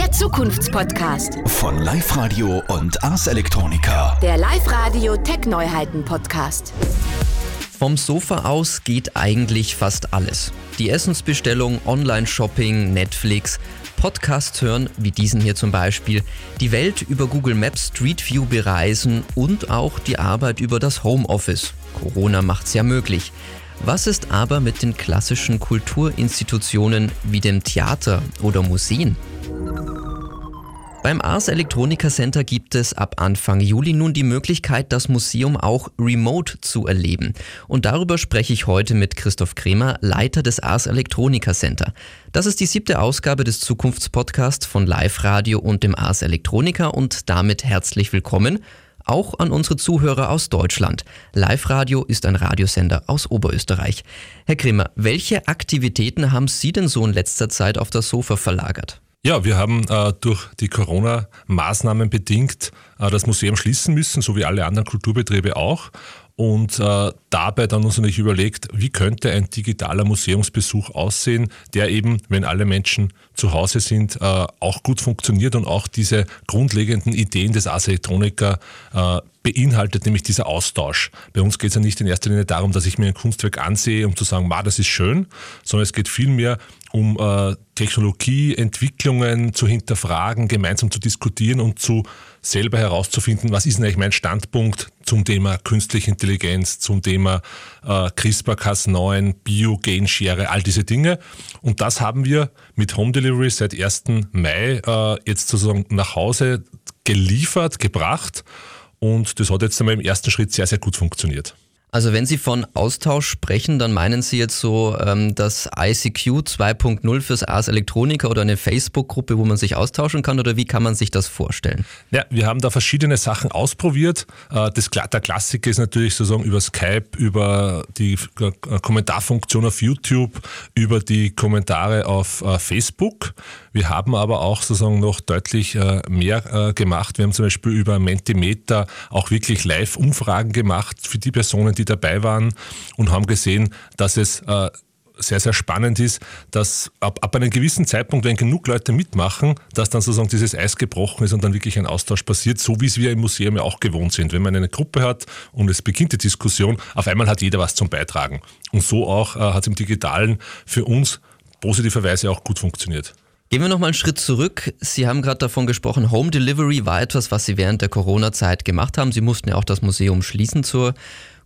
Der Zukunftspodcast. Von Live Radio und Ars Electronica. Der Live-Radio Tech-Neuheiten-Podcast. Vom Sofa aus geht eigentlich fast alles. Die Essensbestellung, Online-Shopping, Netflix, Podcasts hören, wie diesen hier zum Beispiel, die Welt über Google Maps Street View bereisen und auch die Arbeit über das Homeoffice. Corona macht's ja möglich. Was ist aber mit den klassischen Kulturinstitutionen wie dem Theater oder Museen? Beim Ars Electronica Center gibt es ab Anfang Juli nun die Möglichkeit, das Museum auch remote zu erleben. Und darüber spreche ich heute mit Christoph Kremer, Leiter des Ars Electronica Center. Das ist die siebte Ausgabe des Zukunftspodcasts von Live Radio und dem Ars Electronica und damit herzlich willkommen auch an unsere Zuhörer aus Deutschland. Live Radio ist ein Radiosender aus Oberösterreich. Herr Kremer, welche Aktivitäten haben Sie denn so in letzter Zeit auf das Sofa verlagert? Ja, wir haben äh, durch die Corona-Maßnahmen bedingt äh, das Museum schließen müssen, so wie alle anderen Kulturbetriebe auch. Und äh, dabei dann uns natürlich überlegt, wie könnte ein digitaler Museumsbesuch aussehen, der eben, wenn alle Menschen zu Hause sind, äh, auch gut funktioniert und auch diese grundlegenden Ideen des Ars Electronica äh, beinhaltet, nämlich dieser Austausch. Bei uns geht es ja nicht in erster Linie darum, dass ich mir ein Kunstwerk ansehe, um zu sagen, ma, das ist schön, sondern es geht vielmehr um äh, Technologieentwicklungen zu hinterfragen, gemeinsam zu diskutieren und zu selber herauszufinden, was ist eigentlich mein Standpunkt zum Thema künstliche Intelligenz, zum Thema äh, CRISPR-Cas9, Bio-Genschere, all diese Dinge. Und das haben wir mit Home Delivery seit 1. Mai äh, jetzt sozusagen nach Hause geliefert, gebracht. Und das hat jetzt einmal im ersten Schritt sehr, sehr gut funktioniert. Also wenn Sie von Austausch sprechen, dann meinen Sie jetzt so ähm, das ICQ 2.0 fürs Ars Electronica oder eine Facebook-Gruppe, wo man sich austauschen kann oder wie kann man sich das vorstellen? Ja, wir haben da verschiedene Sachen ausprobiert. Äh, das, der Klassiker ist natürlich sozusagen über Skype, über die äh, Kommentarfunktion auf YouTube, über die Kommentare auf äh, Facebook. Wir haben aber auch sozusagen noch deutlich mehr gemacht. Wir haben zum Beispiel über Mentimeter auch wirklich Live-Umfragen gemacht für die Personen, die dabei waren und haben gesehen, dass es äh, sehr, sehr spannend ist, dass ab, ab einem gewissen Zeitpunkt, wenn genug Leute mitmachen, dass dann sozusagen dieses Eis gebrochen ist und dann wirklich ein Austausch passiert, so wie es wir im Museum ja auch gewohnt sind. Wenn man eine Gruppe hat und es beginnt die Diskussion, auf einmal hat jeder was zum Beitragen. Und so auch äh, hat es im Digitalen für uns positiverweise auch gut funktioniert. Gehen wir nochmal einen Schritt zurück. Sie haben gerade davon gesprochen, Home Delivery war etwas, was Sie während der Corona-Zeit gemacht haben. Sie mussten ja auch das Museum schließen zur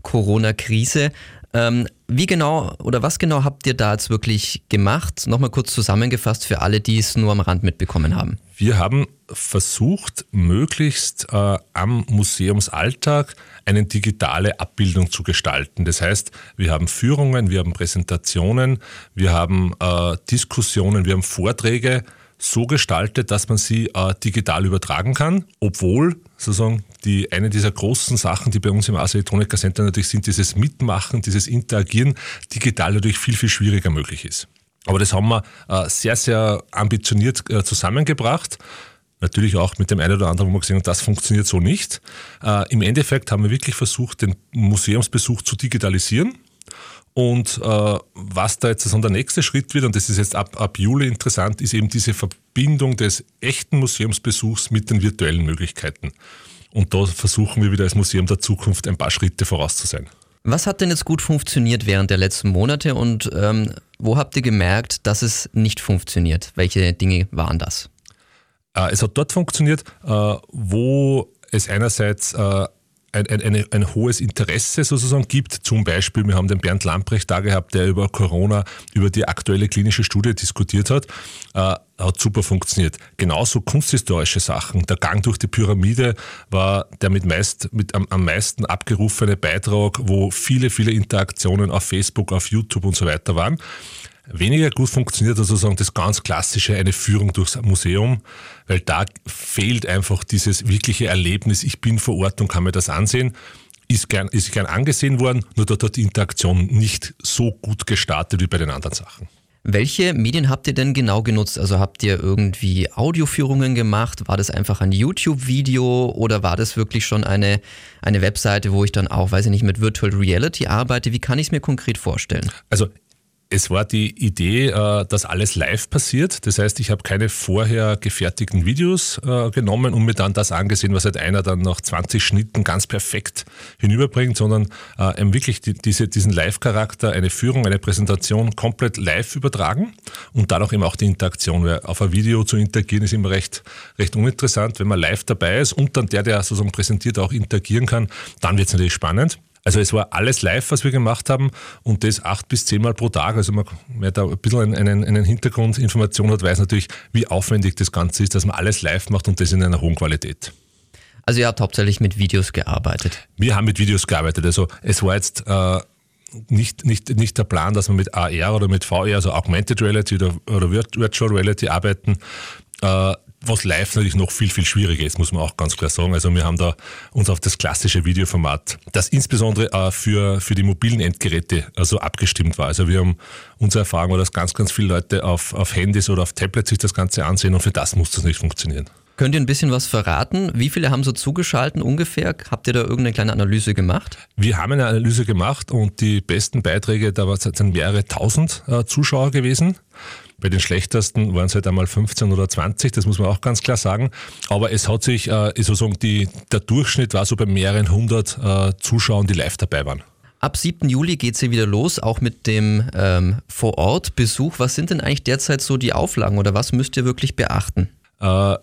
Corona-Krise. Ähm, wie genau oder was genau habt ihr da jetzt wirklich gemacht? Nochmal kurz zusammengefasst für alle, die es nur am Rand mitbekommen haben. Wir haben versucht, möglichst äh, am Museumsalltag eine digitale Abbildung zu gestalten. Das heißt, wir haben Führungen, wir haben Präsentationen, wir haben äh, Diskussionen, wir haben Vorträge so gestaltet, dass man sie äh, digital übertragen kann, obwohl sozusagen die eine dieser großen Sachen, die bei uns im Ars Electronica Center natürlich sind, dieses Mitmachen, dieses Interagieren digital natürlich viel, viel schwieriger möglich ist. Aber das haben wir äh, sehr, sehr ambitioniert äh, zusammengebracht. Natürlich auch mit dem einen oder anderen, wo wir gesehen haben, das funktioniert so nicht. Äh, Im Endeffekt haben wir wirklich versucht, den Museumsbesuch zu digitalisieren und äh, was da jetzt also der nächste Schritt wird, und das ist jetzt ab, ab Juli interessant, ist eben diese Verbindung des echten Museumsbesuchs mit den virtuellen Möglichkeiten. Und da versuchen wir wieder als Museum der Zukunft ein paar Schritte voraus zu sein. Was hat denn jetzt gut funktioniert während der letzten Monate und ähm, wo habt ihr gemerkt, dass es nicht funktioniert? Welche Dinge waren das? Äh, es hat dort funktioniert, äh, wo es einerseits äh, ein, ein, ein, hohes Interesse sozusagen gibt. Zum Beispiel, wir haben den Bernd Lamprecht da gehabt, der über Corona, über die aktuelle klinische Studie diskutiert hat. Äh, hat super funktioniert. Genauso kunsthistorische Sachen. Der Gang durch die Pyramide war der mit, meist, mit am, am meisten abgerufene Beitrag, wo viele, viele Interaktionen auf Facebook, auf YouTube und so weiter waren. Weniger gut funktioniert also sozusagen das ganz klassische, eine Führung durchs Museum, weil da fehlt einfach dieses wirkliche Erlebnis, ich bin vor Ort und kann mir das ansehen. Ist gern, ist gern angesehen worden, nur dort hat die Interaktion nicht so gut gestartet wie bei den anderen Sachen. Welche Medien habt ihr denn genau genutzt? Also habt ihr irgendwie Audioführungen gemacht? War das einfach ein YouTube-Video oder war das wirklich schon eine, eine Webseite, wo ich dann auch, weiß ich nicht, mit Virtual Reality arbeite? Wie kann ich es mir konkret vorstellen? Also Es war die Idee, äh, dass alles live passiert. Das heißt, ich habe keine vorher gefertigten Videos äh, genommen und mir dann das angesehen, was halt einer dann nach 20 Schnitten ganz perfekt hinüberbringt, sondern äh, wirklich diese, diesen Live-Charakter, eine Führung, eine Präsentation komplett live übertragen und dadurch eben auch die Interaktion. Weil auf ein Video zu interagieren ist immer recht, recht uninteressant. Wenn man live dabei ist und dann der, der sozusagen präsentiert, auch interagieren kann, dann wird es natürlich spannend. Also es war alles live, was wir gemacht haben und das acht bis zehnmal pro Tag. Also man, wer da ein bisschen einen, einen Hintergrundinformation hat, weiß natürlich, wie aufwendig das Ganze ist, dass man alles live macht und das in einer hohen Qualität. Also ihr habt hauptsächlich mit Videos gearbeitet. Wir haben mit Videos gearbeitet. Also es war jetzt äh, nicht, nicht, nicht der Plan, dass wir mit AR oder mit VR, also Augmented Reality oder, oder Virtual Reality arbeiten. Äh, was live natürlich noch viel, viel schwieriger ist, muss man auch ganz klar sagen. Also wir haben da uns auf das klassische Videoformat, das insbesondere äh, für, für die mobilen Endgeräte also abgestimmt war. Also wir haben unsere Erfahrung war, dass ganz, ganz viele Leute auf, auf Handys oder auf Tablets sich das Ganze ansehen und für das muss das nicht funktionieren. Könnt ihr ein bisschen was verraten? Wie viele haben so zugeschalten ungefähr? Habt ihr da irgendeine kleine Analyse gemacht? Wir haben eine Analyse gemacht und die besten Beiträge, da sind mehrere tausend äh, Zuschauer gewesen. Bei den schlechtesten waren es halt einmal 15 oder 20, das muss man auch ganz klar sagen. Aber es hat sich, äh, sozusagen die, der Durchschnitt war so bei mehreren hundert äh, Zuschauern, die live dabei waren. Ab 7. Juli geht es hier wieder los, auch mit dem ähm, Vor-Ort-Besuch. Was sind denn eigentlich derzeit so die Auflagen oder was müsst ihr wirklich beachten? Äh,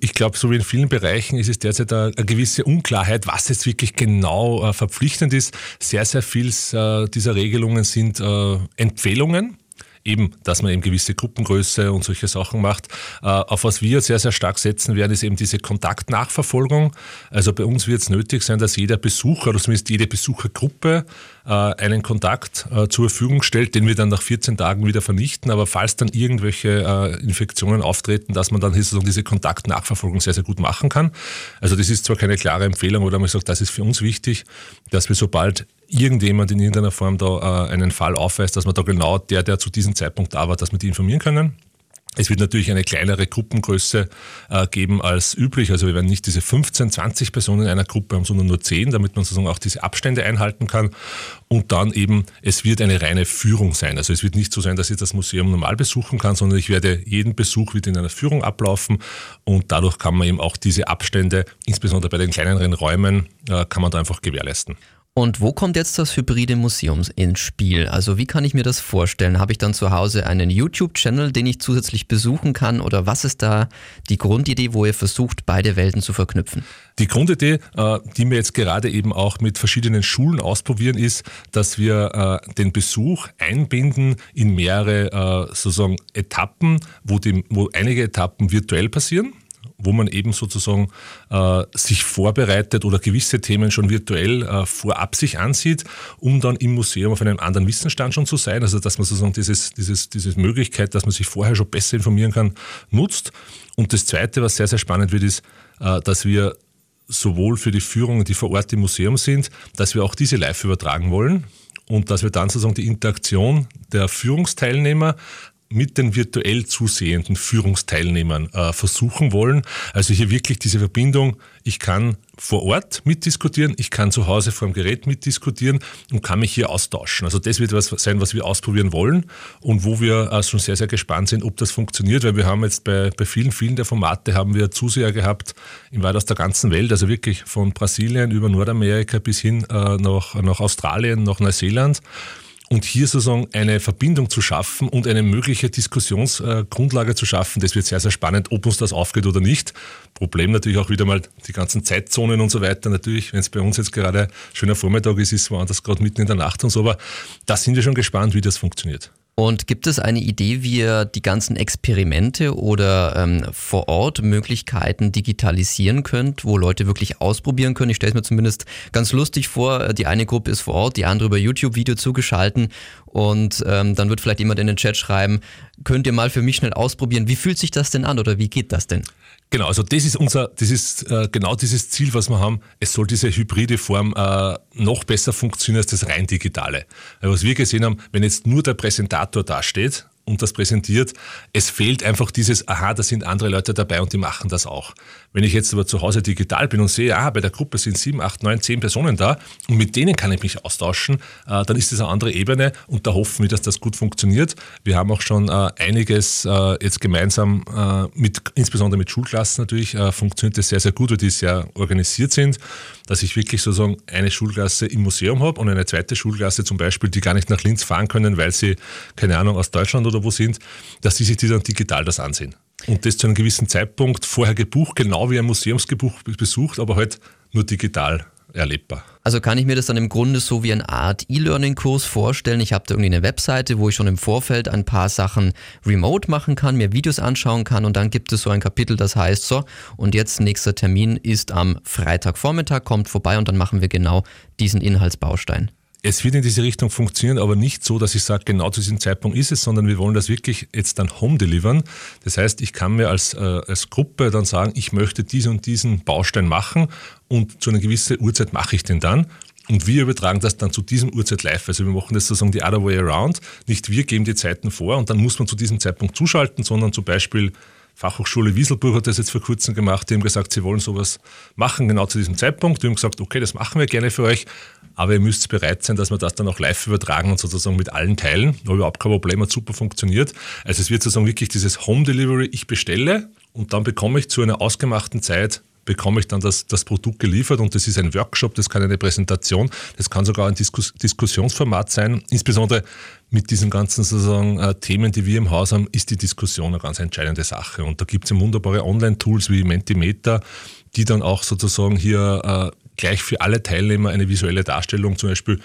ich glaube, so wie in vielen Bereichen ist es derzeit eine, gewisse Unklarheit, was jetzt wirklich genau äh, verpflichtend ist. Sehr, sehr viel äh, dieser Regelungen sind Empfehlungen eben, dass man eben gewisse Gruppengröße und solche Sachen macht. Äh, auf was wir sehr, sehr stark setzen werden, ist eben diese Kontaktnachverfolgung. Also bei uns wird es nötig sein, dass jeder Besucher oder zumindest jede Besuchergruppe äh, einen Kontakt äh, zur Verfügung stellt, den wir dann nach 14 Tagen wieder vernichten. Aber falls dann irgendwelche Infektionen auftreten, dass man dann diese Kontaktnachverfolgung sehr, sehr gut machen kann. Also das ist zwar keine klare Empfehlung, aber man sagt, das ist für uns wichtig, dass wir sobald irgendjemand in irgendeiner Form da äh, einen Fall aufweist, dass man da genau der, der zu diesem Zeitpunkt da war, dass wir die informieren können. Es wird natürlich eine kleinere Gruppengröße äh, geben als üblich. Also wir werden nicht diese 15, 20 Personen in einer Gruppe haben, sondern nur 10, damit man sozusagen auch diese Abstände einhalten kann. Und dann eben, es wird eine reine Führung sein. Also es wird nicht so sein, dass ich das Museum normal besuchen kann, sondern ich werde jeden Besuch wird in einer Führung ablaufen und dadurch kann man eben auch diese Abstände, insbesondere bei den kleineren Räumen, äh, kann man da einfach gewährleisten. Und wo kommt jetzt das hybride Museum ins Spiel? Also wie kann ich mir das vorstellen? Habe ich dann zu Hause einen YouTube-Channel, den ich zusätzlich besuchen kann? Oder was ist da die Grundidee, wo ihr versucht, beide Welten zu verknüpfen? Die Grundidee, äh, die wir jetzt gerade eben auch mit verschiedenen Schulen ausprobieren, ist, dass wir äh, den Besuch einbinden in mehrere äh, sozusagen Etappen, wo, die, wo einige Etappen virtuell passieren wo man eben sozusagen äh, sich vorbereitet oder gewisse Themen schon virtuell äh, vorab sich ansieht, um dann im Museum auf einem anderen Wissensstand schon zu sein. Also dass man sozusagen dieses, dieses, diese Möglichkeit, dass man sich vorher schon besser informieren kann, nutzt. Und das Zweite, was sehr, sehr spannend wird, ist, äh, dass wir sowohl für die Führungen, die vor Ort im Museum sind, dass wir auch diese live übertragen wollen und dass wir dann sozusagen die Interaktion der Führungsteilnehmer mit den virtuell zusehenden Führungsteilnehmern äh, versuchen wollen. Also hier wirklich diese Verbindung, ich kann vor Ort mitdiskutieren, ich kann zu Hause vor dem Gerät mitdiskutieren und kann mich hier austauschen. Also das wird was sein, was wir ausprobieren wollen und wo wir äh, schon sehr, sehr gespannt sind, ob das funktioniert, weil wir haben jetzt bei, bei vielen, vielen der Formate haben wir Zuseher gehabt, in weit aus der ganzen Welt, also wirklich von Brasilien über Nordamerika bis hin äh, nach, nach Australien, nach Neuseeland und hier sozusagen eine Verbindung zu schaffen und eine mögliche Diskussionsgrundlage zu schaffen, das wird sehr, sehr spannend, ob uns das aufgeht oder nicht. Problem natürlich auch wieder mal die ganzen Zeitzonen und so weiter. Natürlich, wenn es bei uns jetzt gerade schöner Vormittag ist, ist es woanders gerade mitten in der Nacht und so, aber da sind wir schon gespannt, wie das funktioniert. Und gibt es eine Idee, wie ihr die ganzen Experimente oder ähm, vor Ort Möglichkeiten digitalisieren könnt, wo Leute wirklich ausprobieren können? Ich stelle es mir zumindest ganz lustig vor. Die eine Gruppe ist vor Ort, die andere über YouTube-Video zugeschalten und ähm, dann wird vielleicht jemand in den Chat schreiben, könnt ihr mal für mich schnell ausprobieren, wie fühlt sich das denn an oder wie geht das denn? Genau, also das ist unser, das ist äh, genau dieses Ziel, was wir haben. Es soll diese hybride Form äh, noch besser funktionieren als das rein digitale. Weil was wir gesehen haben, wenn jetzt nur der Präsentator dasteht und das präsentiert. Es fehlt einfach dieses, aha, da sind andere Leute dabei und die machen das auch. Wenn ich jetzt aber zu Hause digital bin und sehe, ah, bei der Gruppe sind sieben, acht, neun, zehn Personen da und mit denen kann ich mich austauschen, äh, dann ist das eine andere Ebene und da hoffen wir, dass das gut funktioniert. Wir haben auch schon äh, einiges äh, jetzt gemeinsam mit, insbesondere mit Schulklassen natürlich, funktioniert das sehr, sehr gut, weil die sehr organisiert sind, dass ich wirklich sozusagen eine Schulklasse im Museum habe und eine zweite Schulklasse zum Beispiel, die gar nicht nach Linz fahren können, weil sie, keine Ahnung, aus Deutschland oder wo sind, dass die sich die dann digital das ansehen. Und das zu einem gewissen Zeitpunkt vorher gebucht, genau wie ein Museumsgebuch besucht, aber halt nur digital erlebbar. Also kann ich mir das dann im Grunde so wie eine Art E-Learning-Kurs vorstellen. Ich habe da irgendwie eine Webseite, wo ich schon im Vorfeld ein paar Sachen remote machen kann, mir Videos anschauen kann und dann gibt es so ein Kapitel, das heißt so, und jetzt nächster Termin ist am Freitagvormittag, kommt vorbei und dann machen wir genau diesen Inhaltsbaustein. Es wird in diese Richtung funktionieren, aber nicht so, dass ich sage, genau zu diesem Zeitpunkt ist es, sondern wir wollen das wirklich jetzt dann home delivern. Das heißt, ich kann mir als, äh, als Gruppe dann sagen, ich möchte diesen und diesen Baustein machen und zu einer gewissen Uhrzeit mache ich den dann. Und wir übertragen das dann zu diesem Uhrzeit live. Also wir machen das sozusagen die other way around. Nicht wir geben die Zeiten vor und dann muss man zu diesem Zeitpunkt zuschalten, sondern zum Beispiel Fachhochschule Wieselburg hat das jetzt vor kurzem gemacht. Die haben gesagt, sie wollen sowas machen, genau zu diesem Zeitpunkt. Die haben gesagt, okay, das machen wir gerne für euch, aber ihr müsst bereit sein, dass wir das dann auch live übertragen und sozusagen mit allen teilen. Da überhaupt kein Problem, hat super funktioniert. Also es wird sozusagen wirklich dieses Home Delivery, ich bestelle und dann bekomme ich zu einer ausgemachten Zeit bekomme ich dann das, das Produkt geliefert und das ist ein Workshop, das kann eine Präsentation, das kann sogar ein Diskus Diskussionsformat sein. Insbesondere mit diesen ganzen sozusagen äh, Themen, die wir im Haus haben, ist die Diskussion eine ganz entscheidende Sache. Und da gibt es wunderbare Online-Tools wie Mentimeter, die dann auch sozusagen hier äh, gleich für alle Teilnehmer eine visuelle Darstellung zum Beispiel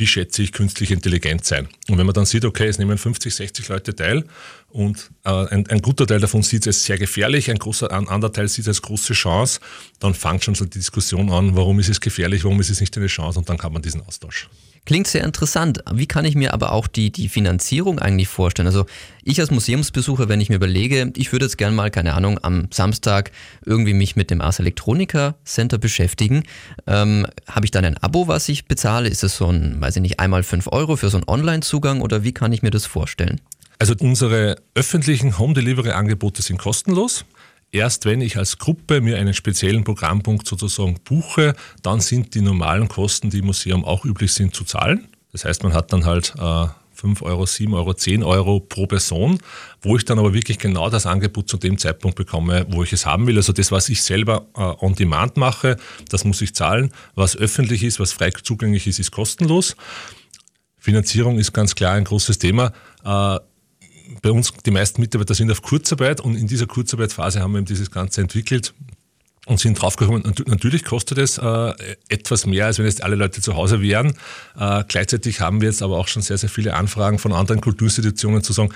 wie schätze ich künstliche Intelligenz ein. Und wenn man dann sieht, okay, es nehmen 50, 60 Leute teil und äh, ein, ein, guter Teil davon sieht es als sehr gefährlich, ein, großer, ein anderer Teil sieht es als große Chance, dann fängt schon so die Diskussion an, warum ist es gefährlich, warum ist es nicht eine Chance und dann kann man diesen Austausch. Klingt sehr interessant. Wie kann ich mir aber auch die, die Finanzierung eigentlich vorstellen? Also ich als Museumsbesucher, wenn ich mir überlege, ich würde jetzt gerne mal, keine Ahnung, am Samstag irgendwie mich mit dem Ars Electronica Center beschäftigen. Ähm, Habe ich dann ein Abo, was ich bezahle? Ist es so ein, weiß ich nicht, einmal fünf Euro für so einen Online-Zugang oder wie kann ich mir das vorstellen? Also unsere öffentlichen Home Delivery Angebote sind kostenlos. Erst wenn ich als Gruppe mir einen speziellen Programmpunkt sozusagen buche, dann sind die normalen Kosten, die im Museum auch üblich sind, zu zahlen. Das heißt, man hat dann halt äh, 5 Euro, 7 Euro, 10 Euro pro Person, wo ich dann aber wirklich genau das Angebot zu dem Zeitpunkt bekomme, wo ich es haben will. Also das, was ich selber äh, on demand mache, das muss ich zahlen. Was öffentlich ist, was frei zugänglich ist, ist kostenlos. Finanzierung ist ganz klar ein großes Thema. Äh, bei uns, die meisten Mitarbeiter sind auf Kurzarbeit und in dieser Kurzarbeitphase haben wir eben dieses Ganze entwickelt und sind draufgekommen, natürlich kostet es äh, etwas mehr, als wenn jetzt alle Leute zu Hause wären. Äh, gleichzeitig haben wir jetzt aber auch schon sehr, sehr viele Anfragen von anderen Kulturinstitutionen zu sagen,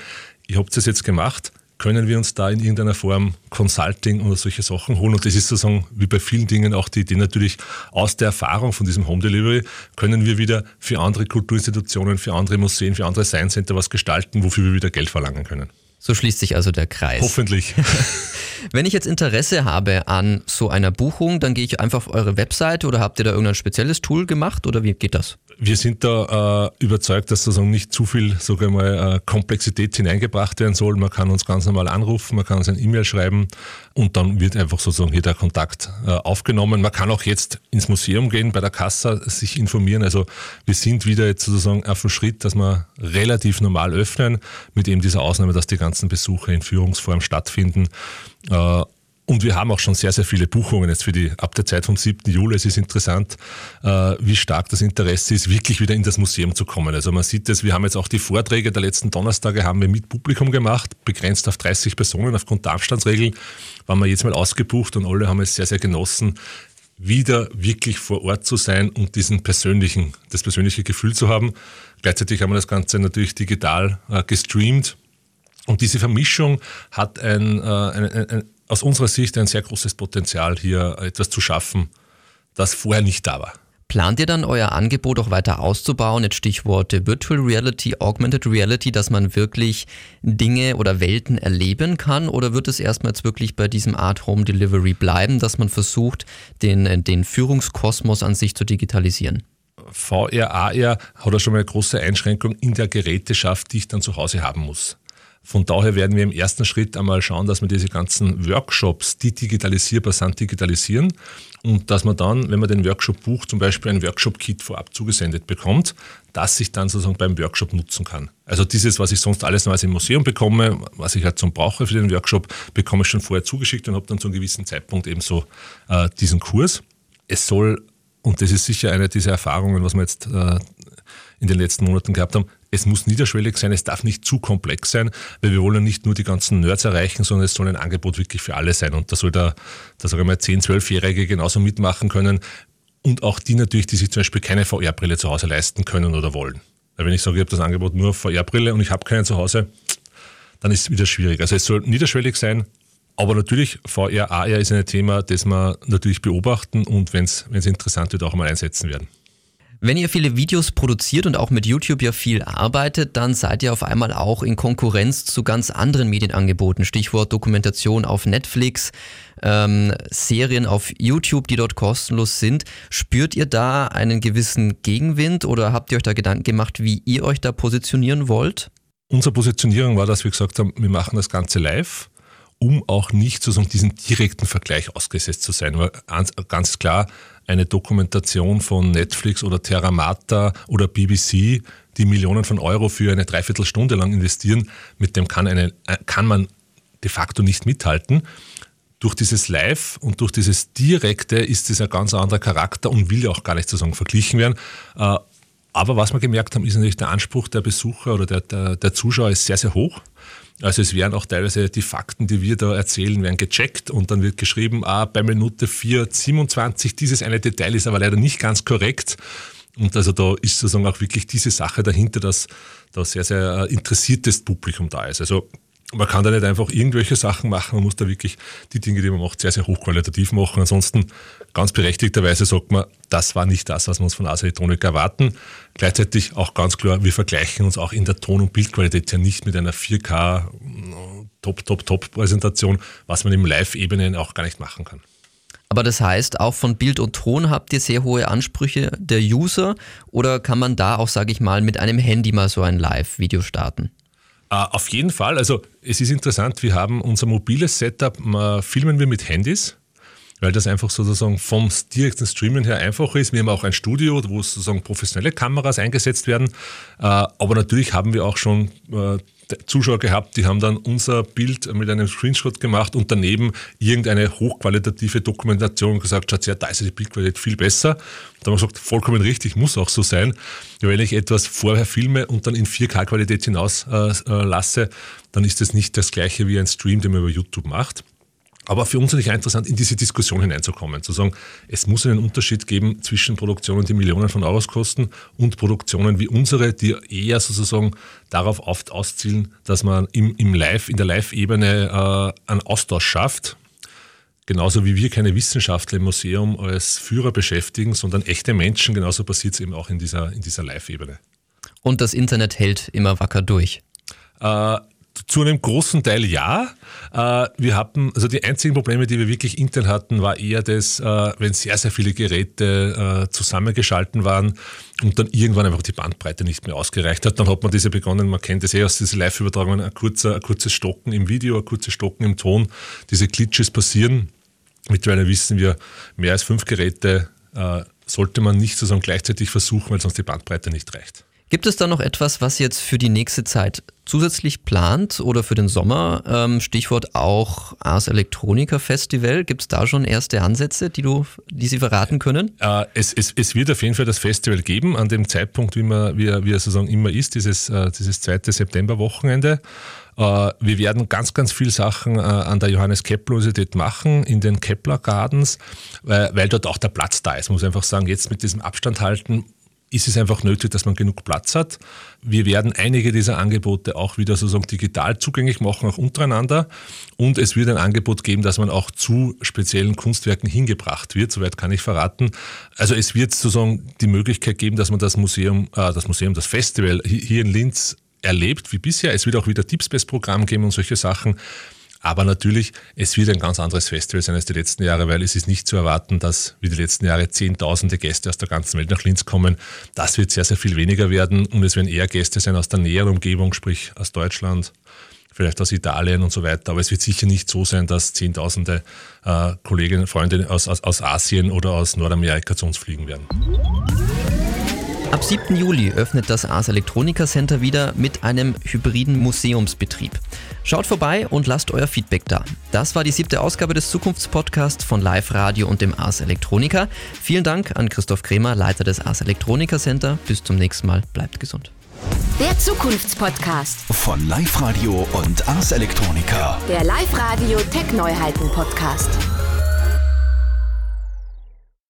ihr habt es jetzt gemacht, können wir uns da in irgendeiner Form Consulting oder solche Sachen holen. Und das ist sozusagen wie bei vielen Dingen auch die Idee natürlich aus der Erfahrung von diesem Home Delivery können wir wieder für andere Kulturinstitutionen, für andere Museen, für andere Science Center was gestalten, wofür wir wieder Geld verlangen können. So schließt sich also der Kreis. Hoffentlich. Wenn ich jetzt Interesse habe an so einer Buchung, dann gehe ich einfach auf eure Webseite oder habt ihr da irgendein spezielles Tool gemacht oder wie geht das? Wir sind da äh, überzeugt, dass sozusagen nicht zu viel sogar mal, äh, Komplexität hineingebracht werden soll. Man kann uns ganz normal anrufen, man kann uns ein E-Mail schreiben und dann wird einfach sozusagen hier der Kontakt äh, aufgenommen. Man kann auch jetzt ins Museum gehen, bei der Kassa sich informieren. Also wir sind wieder jetzt sozusagen auf dem Schritt, dass wir relativ normal öffnen, mit eben dieser Ausnahme, dass die ganzen Besuche in Führungsform stattfinden. Äh, und wir haben auch schon sehr, sehr viele Buchungen jetzt für die ab der Zeit vom 7. Juli. Es ist interessant, äh, wie stark das Interesse ist, wirklich wieder in das Museum zu kommen. Also man sieht es, wir haben jetzt auch die Vorträge der letzten Donnerstage haben wir mit Publikum gemacht, begrenzt auf 30 Personen aufgrund der Abstandsregeln. Waren wir jetzt mal ausgebucht und alle haben es sehr, sehr genossen, wieder wirklich vor Ort zu sein und diesen persönlichen, das persönliche Gefühl zu haben. Gleichzeitig haben wir das Ganze natürlich digital äh, gestreamt. Und diese Vermischung hat ein, äh, ein, ein, aus unserer Sicht ein sehr großes Potenzial, hier etwas zu schaffen, das vorher nicht da war. Plant ihr dann euer Angebot auch weiter auszubauen? Jetzt Stichworte Virtual Reality, Augmented Reality, dass man wirklich Dinge oder Welten erleben kann? Oder wird es erstmal jetzt wirklich bei diesem Art Home Delivery bleiben, dass man versucht, den, den Führungskosmos an sich zu digitalisieren? VR, AR hat ja schon mal eine große Einschränkung in der Geräteschaft, die ich dann zu Hause haben muss. Von daher werden wir im ersten Schritt einmal schauen, dass wir diese ganzen Workshops, die digitalisierbar sind, digitalisieren und dass man dann, wenn man den Workshop bucht, zum Beispiel ein Workshop-Kit vorab zugesendet bekommt, das ich dann sozusagen beim Workshop nutzen kann. Also dieses, was ich sonst alles noch im Museum bekomme, was ich halt zum brauche für den Workshop, bekomme ich schon vorher zugeschickt und habe dann zu einem gewissen Zeitpunkt eben so äh, diesen Kurs. Es soll, und das ist sicher eine dieser Erfahrungen, was wir jetzt äh, in den letzten Monaten gehabt haben, es muss niederschwellig sein, es darf nicht zu komplex sein, weil wir wollen nicht nur die ganzen Nerds erreichen, sondern es soll ein Angebot wirklich für alle sein. Und da soll der, da sage ich mal, 10-, 12-Jährige genauso mitmachen können. Und auch die natürlich, die sich zum Beispiel keine VR-Brille zu Hause leisten können oder wollen. Weil wenn ich sage, ich habe das Angebot nur VR-Brille und ich habe keine zu Hause, dann ist es wieder schwierig. Also es soll niederschwellig sein, aber natürlich, VR, AR ist ein Thema, das wir natürlich beobachten und wenn es interessant wird, auch mal einsetzen werden. Wenn ihr viele Videos produziert und auch mit YouTube ja viel arbeitet, dann seid ihr auf einmal auch in Konkurrenz zu ganz anderen Medienangeboten. Stichwort Dokumentation auf Netflix, ähm, Serien auf YouTube, die dort kostenlos sind. Spürt ihr da einen gewissen Gegenwind oder habt ihr euch da Gedanken gemacht, wie ihr euch da positionieren wollt? Unsere Positionierung war, dass wir gesagt haben, wir machen das Ganze live um auch nicht sozusagen diesen direkten Vergleich ausgesetzt zu sein. Aber ganz klar, eine Dokumentation von Netflix oder Terramata oder BBC, die Millionen von Euro für eine Dreiviertelstunde lang investieren, mit dem kann, eine, äh, kann man de facto nicht mithalten. Durch dieses Live und durch dieses Direkte ist es ein ganz anderer Charakter und will ja auch gar nicht sozusagen verglichen werden. Äh, aber was wir gemerkt haben, ist natürlich der Anspruch der Besucher oder der, der, der Zuschauer ist sehr, sehr hoch. Also es werden auch teilweise die Fakten, die wir da erzählen, werden gecheckt und dann wird geschrieben, ah, bei Minute 4,27, dieses eine Detail ist aber leider nicht ganz korrekt. Und also da ist sozusagen auch wirklich diese Sache dahinter, dass da sehr, sehr äh, interessiertes Publikum da ist. Also man kann da nicht einfach irgendwelche Sachen machen, man muss da wirklich die Dinge, die man macht, sehr, sehr hochqualitativ machen. Ansonsten, ganz berechtigterweise sagt man, das war nicht das, was wir uns von Ars Electronica erwarten. Gleichzeitig auch ganz klar, wir vergleichen uns auch in der Ton- und Bildqualität ja nicht mit einer 4K Top, Top, Top-Präsentation, was man im Live-Ebene auch gar nicht machen kann. Aber das heißt, auch von Bild und Ton habt ihr sehr hohe Ansprüche der User oder kann man da auch, sage ich mal, mit einem Handy mal so ein Live-Video starten? Uh, auf jeden Fall. Also es ist interessant, wir haben unser mobiles Setup, filmen wir mit Handys, weil das einfach sozusagen vom direkten Streamen her einfach ist. Wir haben auch ein Studio, wo sozusagen professionelle Kameras eingesetzt werden. Uh, aber natürlich haben wir auch schon uh, Zuschauer gehabt, die haben dann unser Bild mit einem Screenshot gemacht und daneben irgendeine hochqualitative Dokumentation gesagt, schaut her, da ist die Bildqualität viel besser. Da haben wir gesagt, vollkommen richtig, muss auch so sein. Wenn ich etwas vorher filme und dann in 4K-Qualität hinaus äh, äh, lasse, dann ist das nicht das gleiche wie ein Stream, den man über YouTube macht. Aber für uns natürlich interessant, in diese Diskussion hineinzukommen, zu sagen, es muss einen Unterschied geben zwischen Produktionen, die Millionen von Euros kosten und Produktionen wie unsere, die eher sozusagen darauf oft auszielen, dass man im, im Live, in der Live-Ebene äh, einen Austausch schafft. Genauso wie wir keine Wissenschaftler im Museum als Führer beschäftigen, sondern echte Menschen, genauso passiert es eben auch in dieser, in dieser Live-Ebene. Und das Internet hält immer wacker durch. Äh, zu einem großen Teil ja. Äh, wir hatten, also die einzigen Probleme, die wir wirklich intern hatten, war eher das, äh, wenn sehr, sehr viele Geräte äh, zusammengeschalten waren und dann irgendwann einfach die Bandbreite nicht mehr ausgereicht hat. Dann hat man diese begonnen, man kennt das eh aus diesen Live-Übertragungen, ein, ein kurzes Stocken im Video, ein kurzes Stocken im Ton. Diese Glitches passieren. Mittlerweile wissen wir, mehr als fünf Geräte sollte man nicht sozusagen gleichzeitig versuchen, weil sonst die Bandbreite nicht reicht. Gibt es da noch etwas, was jetzt für die nächste Zeit zusätzlich plant oder für den Sommer? Ähm, Stichwort auch Ars Electronica Festival. Gibt es da schon erste Ansätze, die, du, die Sie verraten können? Äh, es, es, es, wird auf jeden Fall das Festival geben, an dem Zeitpunkt, wie, man, wie, wie er sozusagen immer ist, dieses, äh, dieses zweite Septemberwochenende. Äh, wir werden ganz, ganz viele Sachen äh, an der Johannes Kepler Universität machen, in den Kepler Gardens, weil, weil dort auch der Platz da ist. Man muss einfach sagen, jetzt mit diesem Abstand halten ist es einfach nötig, dass man genug Platz hat. Wir werden einige dieser Angebote auch wieder sozusagen digital zugänglich machen, auch untereinander. Und es wird ein Angebot geben, dass man auch zu speziellen Kunstwerken hingebracht wird. Soweit kann ich verraten. Also es wird sozusagen die Möglichkeit geben, dass man das Museum, äh, das Museum, das Festival hier in Linz erlebt wie bisher. Es wird auch wieder Tipsbest-Programm geben und solche Sachen. Aber natürlich, es wird ein ganz anderes Festival sein als die letzten Jahre, weil es ist nicht zu erwarten, dass wie die letzten Jahre Zehntausende Gäste aus der ganzen Welt nach Linz kommen. Das wird sehr, sehr viel weniger werden und es werden eher Gäste sein aus der näheren Umgebung, sprich aus Deutschland, vielleicht aus Italien und so weiter. Aber es wird sicher nicht so sein, dass Zehntausende äh, Kolleginnen, Freunde aus, aus, aus Asien oder aus Nordamerika zu uns fliegen werden. Ab 7. Juli öffnet das Ars Electronica Center wieder mit einem hybriden Museumsbetrieb. Schaut vorbei und lasst euer Feedback da. Das war die siebte Ausgabe des Zukunftspodcasts von Live Radio und dem Ars Electronica. Vielen Dank an Christoph Kremer, Leiter des Ars Electronica Center. Bis zum nächsten Mal. Bleibt gesund. Der Zukunftspodcast. Von Live Radio und Ars Electronica. Der Live-Radio Tech-Neuheiten-Podcast.